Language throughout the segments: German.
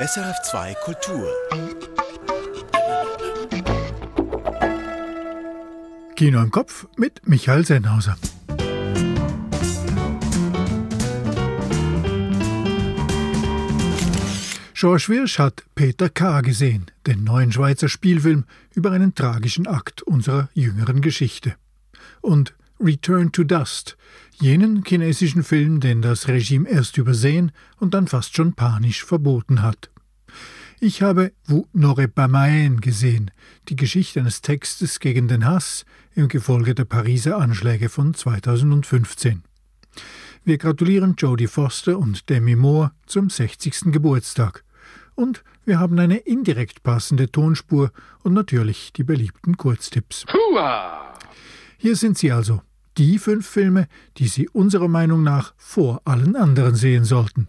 SRF2 Kultur. Kino im Kopf mit Michael Sennhauser. George Wirsch hat Peter K. gesehen, den neuen Schweizer Spielfilm über einen tragischen Akt unserer jüngeren Geschichte. Und Return to Dust, jenen chinesischen Film, den das Regime erst übersehen und dann fast schon panisch verboten hat. Ich habe Vous n'aurez pas Maen gesehen, die Geschichte eines Textes gegen den Hass im Gefolge der Pariser Anschläge von 2015. Wir gratulieren Jodie Foster und Demi Moore zum 60. Geburtstag. Und wir haben eine indirekt passende Tonspur und natürlich die beliebten Kurztipps. Hua! Hier sind sie also, die fünf Filme, die Sie unserer Meinung nach vor allen anderen sehen sollten.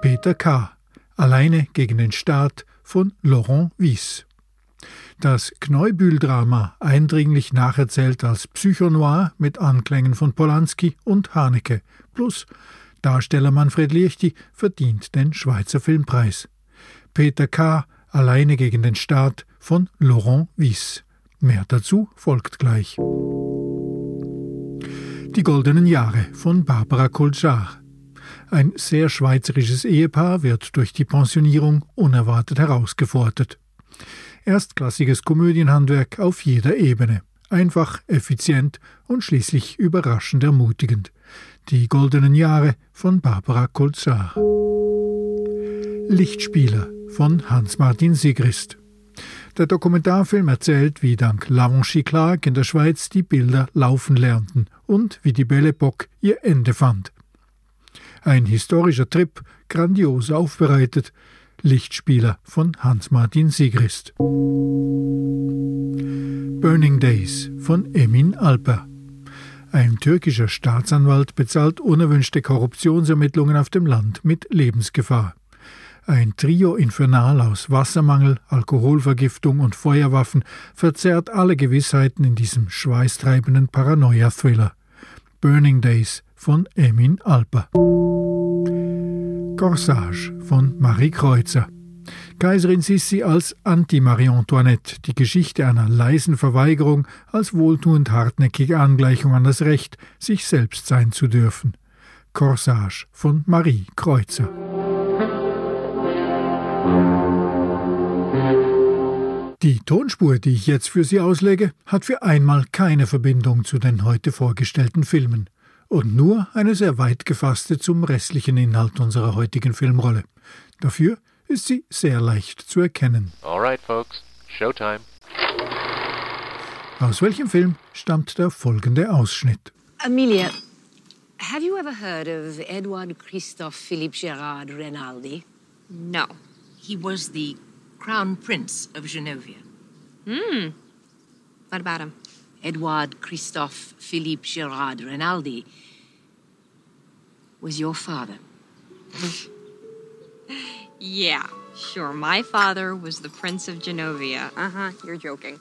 Peter K. Alleine gegen den Staat von Laurent Wies. Das Kneubühl-Drama, eindringlich nacherzählt als Psychonoir mit Anklängen von Polanski und Haneke, plus Darsteller Manfred Liechti verdient den Schweizer Filmpreis. Peter K. Alleine gegen den Staat von Laurent Wies. Mehr dazu folgt gleich. Die goldenen Jahre von Barbara Koljar. Ein sehr schweizerisches Ehepaar wird durch die Pensionierung unerwartet herausgefordert. Erstklassiges Komödienhandwerk auf jeder Ebene. Einfach, effizient und schließlich überraschend ermutigend. Die goldenen Jahre von Barbara Kolzar. Lichtspieler von Hans-Martin Sigrist. Der Dokumentarfilm erzählt, wie dank Lavanchi Clark in der Schweiz die Bilder laufen lernten und wie die Belle Epoque ihr Ende fand. Ein historischer Trip, grandios aufbereitet, Lichtspieler von Hans-Martin Sigrist. Burning Days von Emin Alper. Ein türkischer Staatsanwalt bezahlt unerwünschte Korruptionsermittlungen auf dem Land mit Lebensgefahr. Ein Trio infernal aus Wassermangel, Alkoholvergiftung und Feuerwaffen verzerrt alle Gewissheiten in diesem schweißtreibenden Paranoia-Thriller. Burning Days von Emin Alper. Corsage von Marie Kreuzer. Kaiserin Sissi als Anti-Marie Antoinette, die Geschichte einer leisen Verweigerung als wohltuend hartnäckige Angleichung an das Recht, sich selbst sein zu dürfen. Corsage von Marie Kreuzer. Die Tonspur, die ich jetzt für Sie auslege, hat für einmal keine Verbindung zu den heute vorgestellten Filmen und nur eine sehr weit gefasste zum restlichen Inhalt unserer heutigen Filmrolle. Dafür ist sie sehr leicht zu erkennen. Alright, folks, Showtime. Aus welchem Film stammt der folgende Ausschnitt? Amelia, have you ever heard of Edouard Christophe Philippe Gerard Rinaldi? No. He was the Crown Prince of Genovia. Hmm. What about him? Edouard Christophe Philippe Gerard Rinaldi was your father. yeah, sure. My father was the Prince of Genovia. Uh huh, you're joking.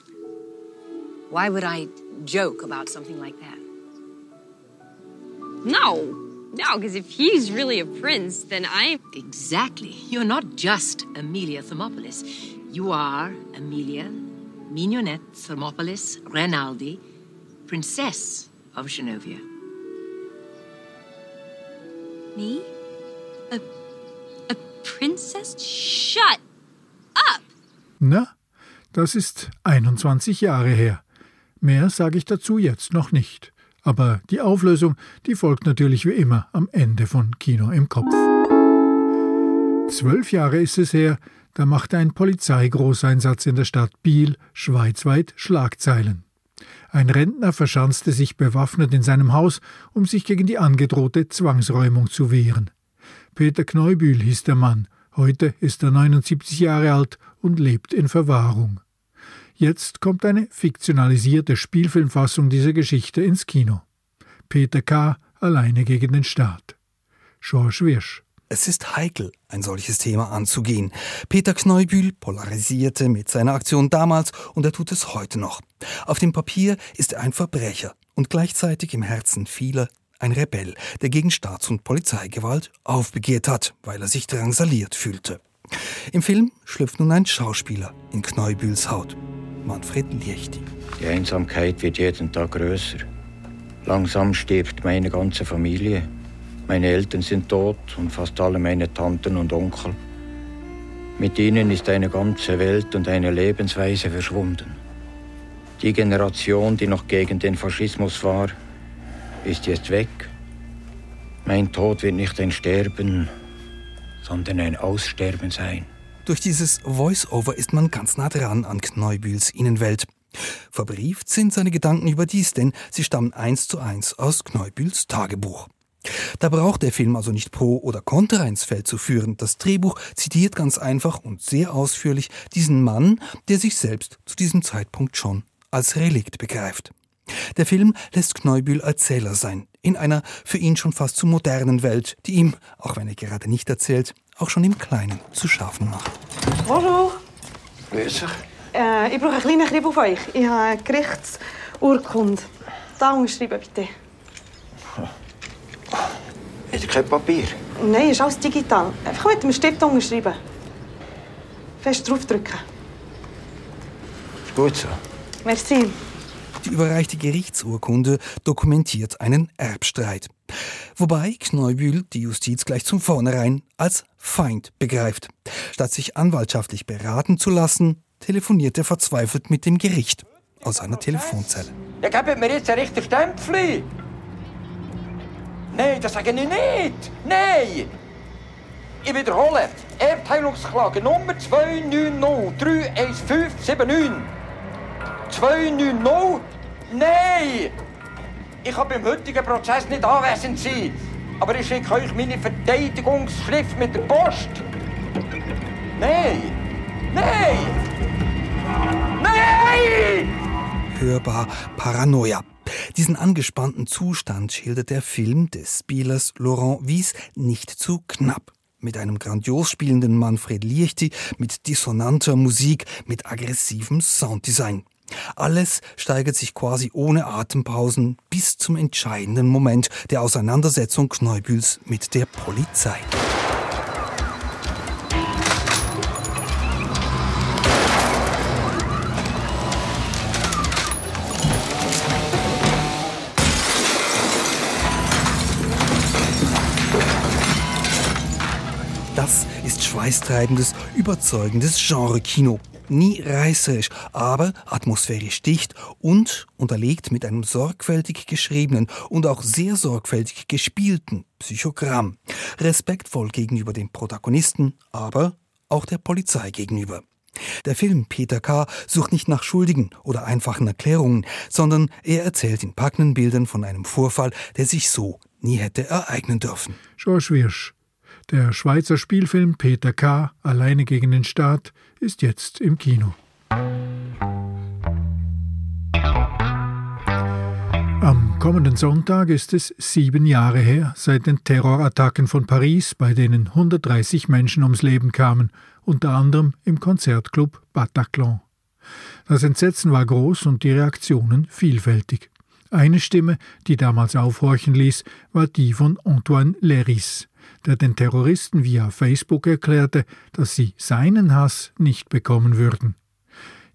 Why would I joke about something like that? No, no, because if he's really a prince, then I'm. Exactly. You're not just Amelia Thermopolis. You are Amelia Mignonette Thermopolis Rinaldi, Princess of Genovia. Me? A, a princess? Shut up! Na, das ist 21 Jahre her. Mehr sage ich dazu jetzt noch nicht. Aber die Auflösung, die folgt natürlich wie immer am Ende von Kino im Kopf. Zwölf Jahre ist es her, da machte ein Polizeigroßeinsatz in der Stadt Biel schweizweit Schlagzeilen. Ein Rentner verschanzte sich bewaffnet in seinem Haus, um sich gegen die angedrohte Zwangsräumung zu wehren. Peter Kneubühl hieß der Mann, heute ist er 79 Jahre alt und lebt in Verwahrung. Jetzt kommt eine fiktionalisierte Spielfilmfassung dieser Geschichte ins Kino. Peter K. alleine gegen den Staat. George Wirsch. Es ist heikel, ein solches Thema anzugehen. Peter Kneubühl polarisierte mit seiner Aktion damals und er tut es heute noch. Auf dem Papier ist er ein Verbrecher und gleichzeitig im Herzen vieler ein Rebell, der gegen Staats- und Polizeigewalt aufbegehrt hat, weil er sich drangsaliert fühlte. Im Film schlüpft nun ein Schauspieler in Kneubühls Haut, Manfred Liechti. Die Einsamkeit wird jeden Tag größer. Langsam stirbt meine ganze Familie. Meine Eltern sind tot und fast alle meine Tanten und Onkel. Mit ihnen ist eine ganze Welt und eine Lebensweise verschwunden. Die Generation, die noch gegen den Faschismus war, ist jetzt weg. Mein Tod wird nicht ein Sterben, sondern ein Aussterben sein. Durch dieses Voice-Over ist man ganz nah dran an Kneubühls Innenwelt. Verbrieft sind seine Gedanken überdies, denn sie stammen eins zu eins aus Kneubühls Tagebuch. Da braucht der Film also nicht Pro oder Contra ins Feld zu führen. Das Drehbuch zitiert ganz einfach und sehr ausführlich diesen Mann, der sich selbst zu diesem Zeitpunkt schon als Relikt begreift. Der Film lässt Kneubühl Erzähler sein, in einer für ihn schon fast zu modernen Welt, die ihm, auch wenn er gerade nicht erzählt, auch schon im Kleinen zu schaffen macht. Bonjour. Grüß dich. Äh, ich brauche einen kleinen Krieg auf euch. Ich habe eine Gerichtsurkunde. Da unterschreiben, bitte. Hat er kein Papier? Nein, ist alles digital. Einfach mit dem Stift unterschreiben. Fest draufdrücken. Ist gut so. Merci. Die überreichte Gerichtsurkunde dokumentiert einen Erbstreit. Wobei Kneubühl die Justiz gleich zum Vornherein als Feind begreift. Statt sich anwaltschaftlich beraten zu lassen, telefoniert er verzweifelt mit dem Gericht aus einer Telefonzelle. Ja, gebt mir jetzt einen richtigen Stempel. Nein, das sage ich nicht. Nein! Ich wiederhole. Erbteilungsklage Nummer 290-31579. 290? Nein! Ich kann beim heutigen Prozess nicht anwesend sein. Aber ich schicke euch meine Verteidigungsschrift mit der Post. Nein! Nein! Nein! Hörbar Paranoia. Diesen angespannten Zustand schildert der Film des Spielers Laurent Wies nicht zu knapp. Mit einem grandios spielenden Manfred Liechti, mit dissonanter Musik, mit aggressivem Sounddesign. Alles steigert sich quasi ohne Atempausen bis zum entscheidenden Moment der Auseinandersetzung Kneubühls mit der Polizei. Das ist schweißtreibendes, überzeugendes Genre-Kino. Nie reißerisch, aber atmosphärisch dicht und unterlegt mit einem sorgfältig geschriebenen und auch sehr sorgfältig gespielten Psychogramm. Respektvoll gegenüber dem Protagonisten, aber auch der Polizei gegenüber. Der Film Peter K. sucht nicht nach Schuldigen oder einfachen Erklärungen, sondern er erzählt in packenden Bildern von einem Vorfall, der sich so nie hätte ereignen dürfen. George Wirsch. Der Schweizer Spielfilm Peter K. Alleine gegen den Staat ist jetzt im Kino. Am kommenden Sonntag ist es sieben Jahre her seit den Terrorattacken von Paris, bei denen 130 Menschen ums Leben kamen, unter anderem im Konzertclub Bataclan. Das Entsetzen war groß und die Reaktionen vielfältig. Eine Stimme, die damals aufhorchen ließ, war die von Antoine Leris, der den Terroristen via Facebook erklärte, dass sie seinen Hass nicht bekommen würden.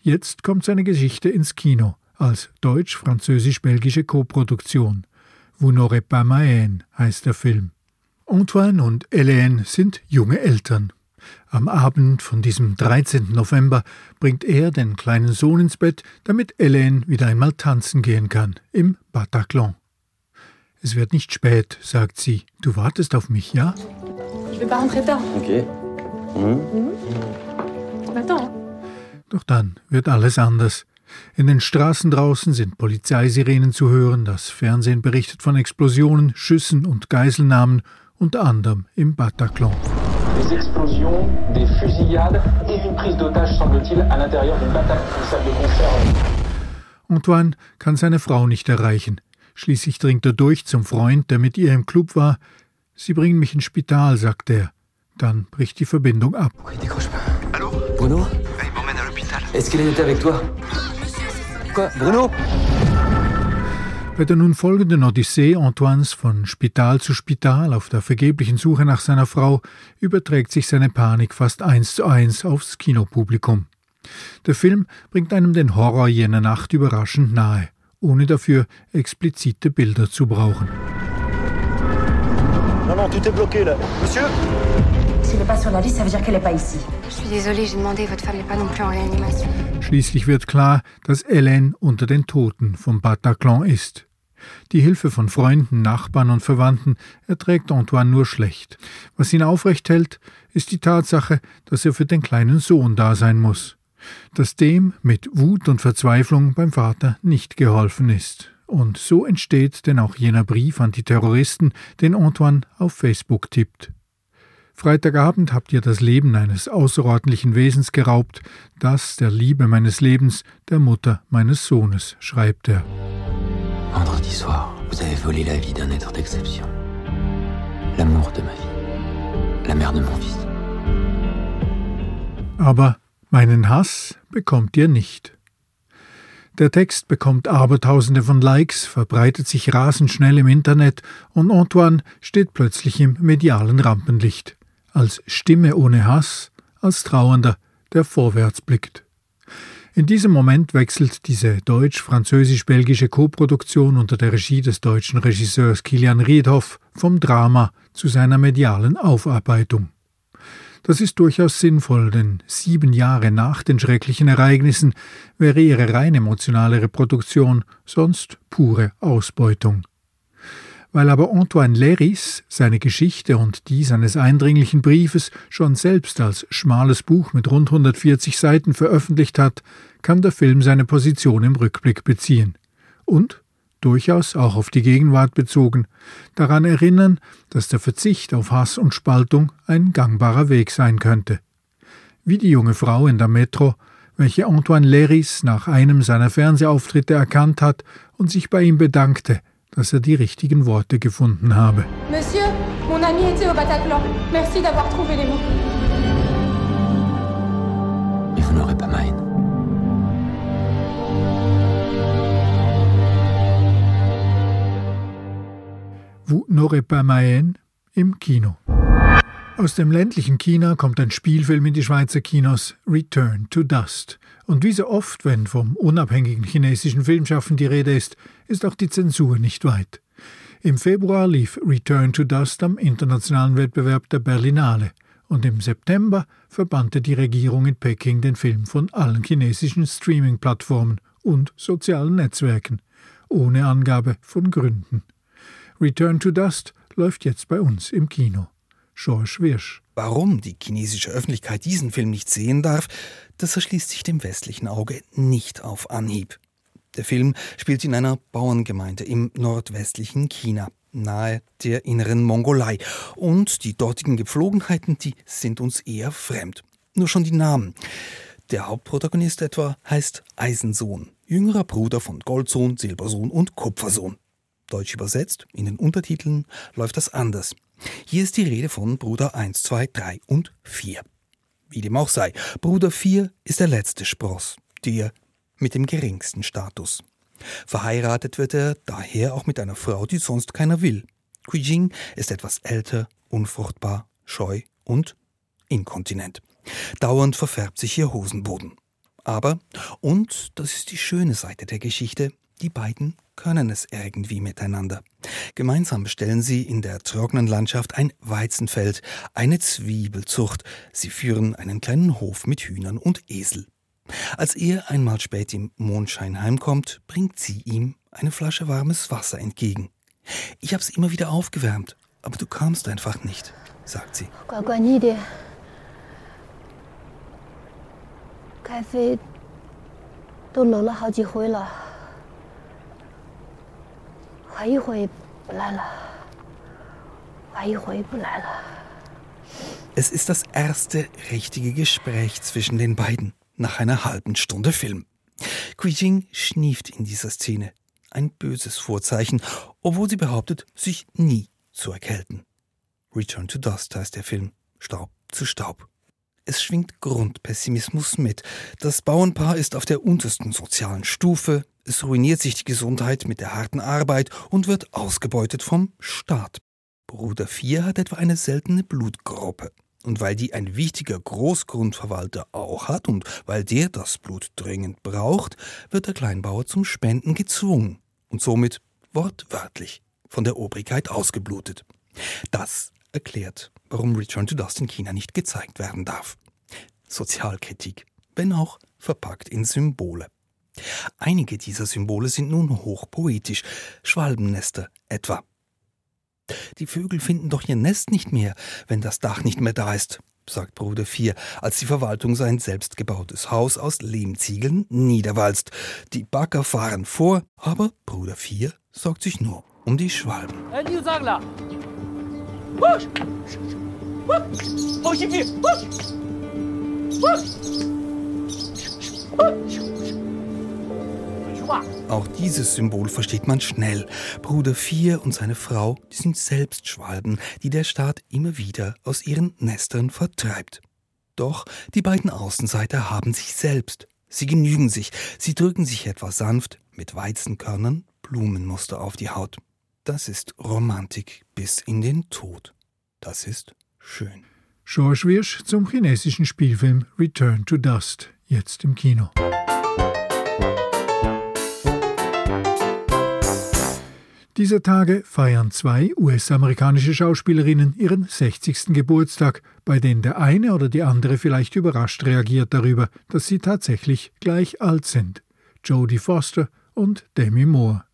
Jetzt kommt seine Geschichte ins Kino als deutsch-französisch-belgische Koproduktion. Vous n'aurez pas ma haine heißt der Film. Antoine und Hélène sind junge Eltern. Am Abend von diesem 13. November bringt er den kleinen Sohn ins Bett, damit Hélène wieder einmal tanzen gehen kann, im Bataclan. Es wird nicht spät, sagt sie. Du wartest auf mich, ja? Je vais pas rentrer tard. Okay. Attends. Doch dann wird alles anders. In den Straßen draußen sind Polizeisirenen zu hören, das Fernsehen berichtet von Explosionen, Schüssen und Geiselnahmen, unter anderem im Bataclan. Des explosions, des fusillades et une prise d'otage, semble-t-il, à l'intérieur d'une bataille, une salle de concert. Antoine kann seine Frau nicht erreichen. Schließlich dringt er durch zum Freund, der mit ihr im Club war. Sie bringen mich ins Spital, sagt er. Dann bricht die Verbindung ab. Décroche pas Allô Bruno Il m'emmène à l'hôpital. Est-ce qu'il était avec toi Quoi Bruno Bei der nun folgenden Odyssee Antoines von Spital zu Spital auf der vergeblichen Suche nach seiner Frau überträgt sich seine Panik fast eins zu eins aufs Kinopublikum. Der Film bringt einem den Horror jener Nacht überraschend nahe, ohne dafür explizite Bilder zu brauchen. Non, non, tout est bloqué là. Monsieur S'il n'est pas sur la liste, ça veut dire qu'elle n'est pas ici. Je suis désolée, j'ai demandé, votre femme n'est pas non plus en réanimation. Schließlich wird klar, dass Hélène unter den Toten vom Bataclan ist. Die Hilfe von Freunden, Nachbarn und Verwandten erträgt Antoine nur schlecht. Was ihn aufrecht hält, ist die Tatsache, dass er für den kleinen Sohn da sein muss. Dass dem mit Wut und Verzweiflung beim Vater nicht geholfen ist. Und so entsteht denn auch jener Brief an die Terroristen, den Antoine auf Facebook tippt. Freitagabend habt ihr das Leben eines außerordentlichen Wesens geraubt, das der Liebe meines Lebens, der Mutter meines Sohnes, schreibt er. Vendredi soir, vous avez volé la vie d'un être d'exception. L'amour de ma vie. La mère de mon fils. Aber meinen Hass bekommt ihr nicht. Der Text bekommt Abertausende von Likes, verbreitet sich rasend schnell im Internet und Antoine steht plötzlich im medialen Rampenlicht als Stimme ohne Hass, als Trauernder, der vorwärts blickt. In diesem Moment wechselt diese deutsch-französisch-belgische Koproduktion unter der Regie des deutschen Regisseurs Kilian Riedhoff vom Drama zu seiner medialen Aufarbeitung. Das ist durchaus sinnvoll, denn sieben Jahre nach den schrecklichen Ereignissen wäre ihre rein emotionale Reproduktion sonst pure Ausbeutung. Weil aber Antoine Léris seine Geschichte und die seines eindringlichen Briefes schon selbst als schmales Buch mit rund 140 Seiten veröffentlicht hat, kann der Film seine Position im Rückblick beziehen. Und, durchaus auch auf die Gegenwart bezogen, daran erinnern, dass der Verzicht auf Hass und Spaltung ein gangbarer Weg sein könnte. Wie die junge Frau in der Metro, welche Antoine Léris nach einem seiner Fernsehauftritte erkannt hat und sich bei ihm bedankte, dass er die richtigen Worte gefunden habe. Monsieur, mon ami était au Bataclan. Merci d'avoir trouvé les mots. Mais vous n'aurez pas ma Vous n'aurez pas im Kino. Aus dem ländlichen China kommt ein Spielfilm in die Schweizer Kinos Return to Dust. Und wie so oft, wenn vom unabhängigen chinesischen Filmschaffen die Rede ist, ist auch die Zensur nicht weit. Im Februar lief Return to Dust am internationalen Wettbewerb der Berlinale und im September verbannte die Regierung in Peking den Film von allen chinesischen Streaming-Plattformen und sozialen Netzwerken, ohne Angabe von Gründen. Return to Dust läuft jetzt bei uns im Kino. George Wirsch. Warum die chinesische Öffentlichkeit diesen Film nicht sehen darf, das erschließt sich dem westlichen Auge nicht auf Anhieb. Der Film spielt in einer Bauerngemeinde im nordwestlichen China, nahe der inneren Mongolei. Und die dortigen Gepflogenheiten, die sind uns eher fremd. Nur schon die Namen. Der Hauptprotagonist etwa heißt Eisensohn, jüngerer Bruder von Goldsohn, Silbersohn und Kupfersohn. Deutsch übersetzt, in den Untertiteln läuft das anders. Hier ist die Rede von Bruder 1, 2, 3 und 4. Wie dem auch sei, Bruder 4 ist der letzte Spross, der mit dem geringsten Status. Verheiratet wird er daher auch mit einer Frau, die sonst keiner will. Jing ist etwas älter, unfruchtbar, scheu und inkontinent. Dauernd verfärbt sich ihr Hosenboden. Aber, und das ist die schöne Seite der Geschichte, die beiden können es irgendwie miteinander. Gemeinsam stellen sie in der trockenen Landschaft ein Weizenfeld, eine Zwiebelzucht. Sie führen einen kleinen Hof mit Hühnern und Esel. Als er einmal spät im Mondschein heimkommt, bringt sie ihm eine Flasche warmes Wasser entgegen. Ich hab's immer wieder aufgewärmt, aber du kamst einfach nicht, sagt sie. 乖乖你的，开飞都冷了好几回了，怀一回不来了，怀一回不来了。 Es ist das erste richtige Gespräch zwischen den beiden nach einer halben Stunde Film. Jing schnieft in dieser Szene. Ein böses Vorzeichen, obwohl sie behauptet, sich nie zu erkälten. Return to Dust heißt der Film. Staub zu Staub. Es schwingt Grundpessimismus mit. Das Bauernpaar ist auf der untersten sozialen Stufe. es ruiniert sich die Gesundheit mit der harten Arbeit und wird ausgebeutet vom Staat. Bruder 4 hat etwa eine seltene Blutgruppe. Und weil die ein wichtiger Großgrundverwalter auch hat und weil der das Blut dringend braucht, wird der Kleinbauer zum Spenden gezwungen und somit wortwörtlich von der Obrigkeit ausgeblutet. Das erklärt, warum Return to Dust in China nicht gezeigt werden darf. Sozialkritik, wenn auch verpackt in Symbole. Einige dieser Symbole sind nun hochpoetisch, Schwalbennester etwa. Die Vögel finden doch ihr Nest nicht mehr, wenn das Dach nicht mehr da ist, sagt Bruder 4, als die Verwaltung sein selbstgebautes Haus aus Lehmziegeln niederwalzt. Die Bagger fahren vor, aber Bruder 4 sorgt sich nur um die Schwalben. Auch dieses Symbol versteht man schnell. Bruder 4 und seine Frau, die sind selbst Schwalben, die der Staat immer wieder aus ihren Nestern vertreibt. Doch die beiden Außenseiter haben sich selbst. Sie genügen sich, sie drücken sich etwas sanft mit Weizenkörnern Blumenmuster auf die Haut. Das ist Romantik bis in den Tod. Das ist schön. George Wirsch zum chinesischen Spielfilm Return to Dust, jetzt im Kino. Dieser Tage feiern zwei US-amerikanische Schauspielerinnen ihren 60. Geburtstag, bei denen der eine oder die andere vielleicht überrascht reagiert darüber, dass sie tatsächlich gleich alt sind. Jodie Foster und Demi Moore.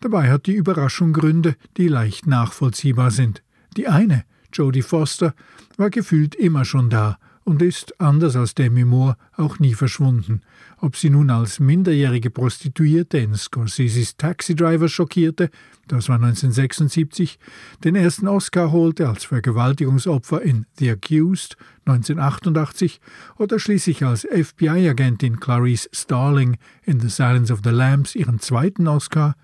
Dabei hat die Überraschung Gründe, die leicht nachvollziehbar sind. Die eine, Jodie Foster, war gefühlt immer schon da und ist, anders als Demi Moore, auch nie verschwunden. Ob sie nun als minderjährige Prostituierte in Scorseses Taxi Driver schockierte, das war 1976, den ersten Oscar holte als Vergewaltigungsopfer in The Accused 1988 oder schließlich als FBI-Agentin Clarice Starling in The Silence of the Lambs ihren zweiten Oscar,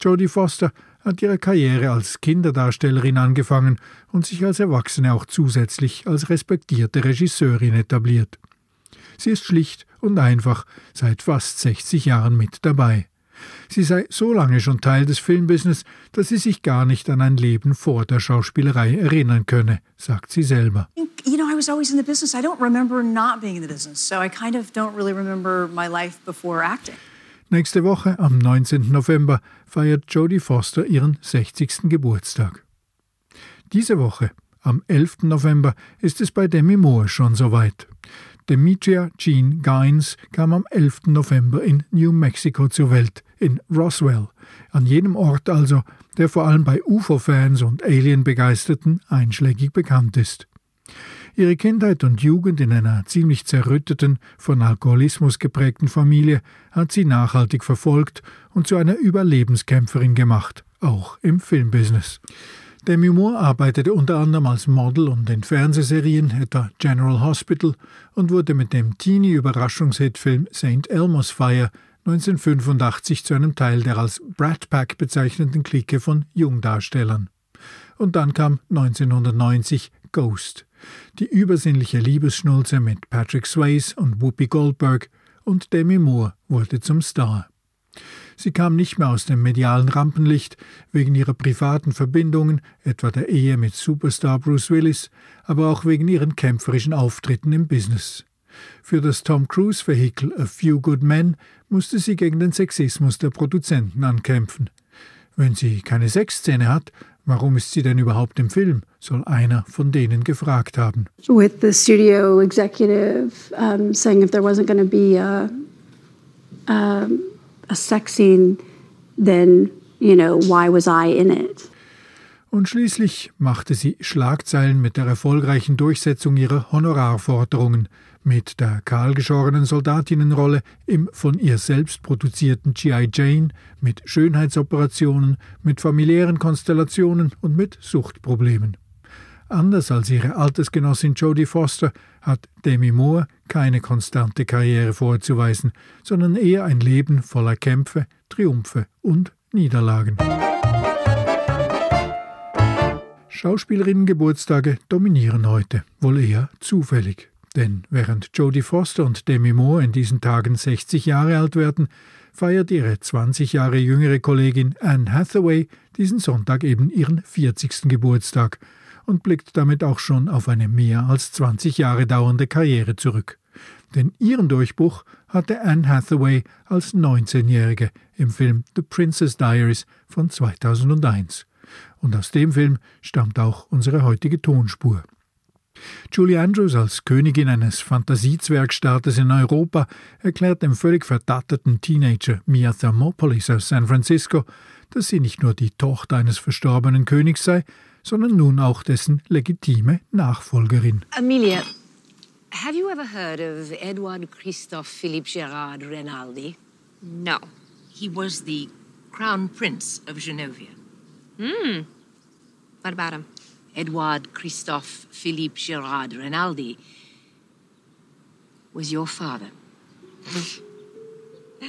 Jodie Foster hat ihre Karriere als Kinderdarstellerin angefangen und sich als Erwachsene auch zusätzlich als respektierte Regisseurin etabliert. Sie ist schlicht und einfach seit fast 60 Jahren mit dabei. Sie sei so lange schon Teil des Filmbusiness, dass sie sich gar nicht an ein Leben vor der Schauspielerei erinnern könne, sagt sie selber. You know, I was always in the business. I don't remember not being in the business. So I kind of don't really remember my life before acting. Nächste Woche, am 19. November, feiert Jodie Foster ihren 60. Geburtstag. Diese Woche, am 11. November, ist es bei Demi Moore schon soweit. Demetria Jean Gaines kam am 11. November in New Mexico zur Welt, in Roswell, an jenem Ort also, der vor allem bei UFO-Fans und Alien-Begeisterten einschlägig bekannt ist. Ihre Kindheit und Jugend in einer ziemlich zerrütteten, von Alkoholismus geprägten Familie hat sie nachhaltig verfolgt und zu einer Überlebenskämpferin gemacht, auch im Filmbusiness. Demi Moore arbeitete unter anderem als Model und in Fernsehserien, etwa General Hospital, und wurde mit dem Teenie-Überraschungshitfilm St. Elmo's Fire 1985 zu einem Teil der als Brat Pack bezeichneten Clique von Jungdarstellern. Und dann kam 1990 Ghost, die übersinnliche Liebesschnulze mit Patrick Swayze und Whoopi Goldberg und Demi Moore wurde zum Star. Sie kam nicht mehr aus dem medialen Rampenlicht wegen ihrer privaten Verbindungen, etwa der Ehe mit Superstar Bruce Willis, aber auch wegen ihren kämpferischen Auftritten im Business. Für das Tom Cruise-Vehikel A Few Good Men musste sie gegen den Sexismus der Produzenten ankämpfen. Wenn sie keine Sexszene hat, Warum ist sie denn überhaupt im Film? soll einer von denen gefragt haben. With the studio executive um, saying if there wasn't going to be a, a, a sex scene, then, you know, why was I in it? Und schließlich machte sie Schlagzeilen mit der erfolgreichen Durchsetzung ihrer Honorarforderungen mit der kahlgeschorenen Soldatinnenrolle im von ihr selbst produzierten G.I. Jane, mit Schönheitsoperationen, mit familiären Konstellationen und mit Suchtproblemen. Anders als ihre Altersgenossin Jodie Foster hat Demi Moore keine konstante Karriere vorzuweisen, sondern eher ein Leben voller Kämpfe, Triumphe und Niederlagen. Schauspielerinnen-Geburtstage dominieren heute, wohl eher zufällig. Denn während Jodie Foster und Demi Moore in diesen Tagen 60 Jahre alt werden, feiert ihre 20 Jahre jüngere Kollegin Anne Hathaway diesen Sonntag eben ihren 40. Geburtstag und blickt damit auch schon auf eine mehr als 20 Jahre dauernde Karriere zurück. Denn ihren Durchbruch hatte Anne Hathaway als 19-Jährige im Film The Princess Diaries von 2001. Und aus dem Film stammt auch unsere heutige Tonspur. Julie Andrews als Königin eines Fantasiezwergstaates in Europa erklärt dem völlig verdatteten Teenager Mia Thermopolis aus San Francisco, dass sie nicht nur die Tochter eines verstorbenen Königs sei, sondern nun auch dessen legitime Nachfolgerin. Amelia, have you ever heard of Edouard Christophe Philippe Gerard Rinaldi? No. He was the crown prince of Genovia. Hmm. What about him? Edouard Christophe Philippe Gerard Rinaldi was your father.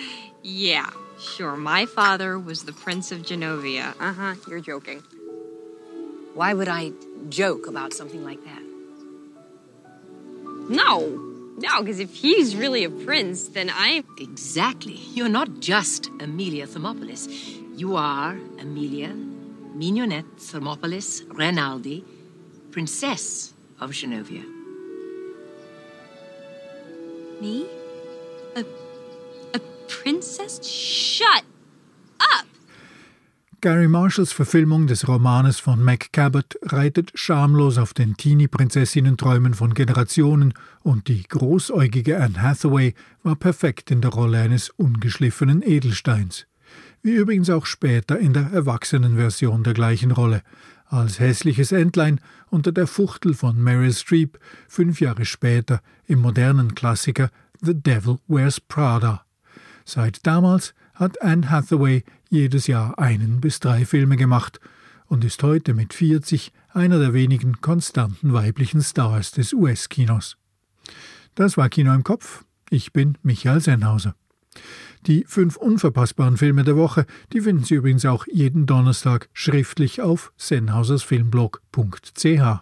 yeah, sure. My father was the Prince of Genovia. Uh huh. You're joking. Why would I joke about something like that? No. No, because if he's really a prince, then I. Exactly. You're not just Amelia Thermopolis. You are Amelia Mignonette Thermopolis Rinaldi, Princess of Genovia. Me? A, a princess? Shut up! Gary Marshalls Verfilmung des Romanes von Mac Cabot reitet schamlos auf den Teenie-Prinzessinnen-Träumen von Generationen und die großäugige Anne Hathaway war perfekt in der Rolle eines ungeschliffenen Edelsteins. Wie übrigens auch später in der Erwachsenenversion der gleichen Rolle, als hässliches Entlein unter der Fuchtel von Meryl Streep, fünf Jahre später im modernen Klassiker The Devil Wears Prada. Seit damals hat Anne Hathaway jedes Jahr einen bis drei Filme gemacht und ist heute mit 40 einer der wenigen konstanten weiblichen Stars des US-Kinos. Das war Kino im Kopf. Ich bin Michael Sennhauser. Die fünf unverpassbaren Filme der Woche, die finden Sie übrigens auch jeden Donnerstag schriftlich auf sennhausersfilmblog.ch.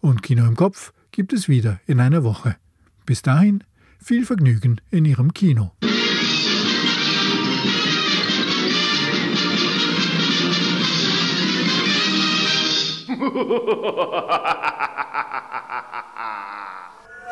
Und Kino im Kopf gibt es wieder in einer Woche. Bis dahin viel Vergnügen in Ihrem Kino.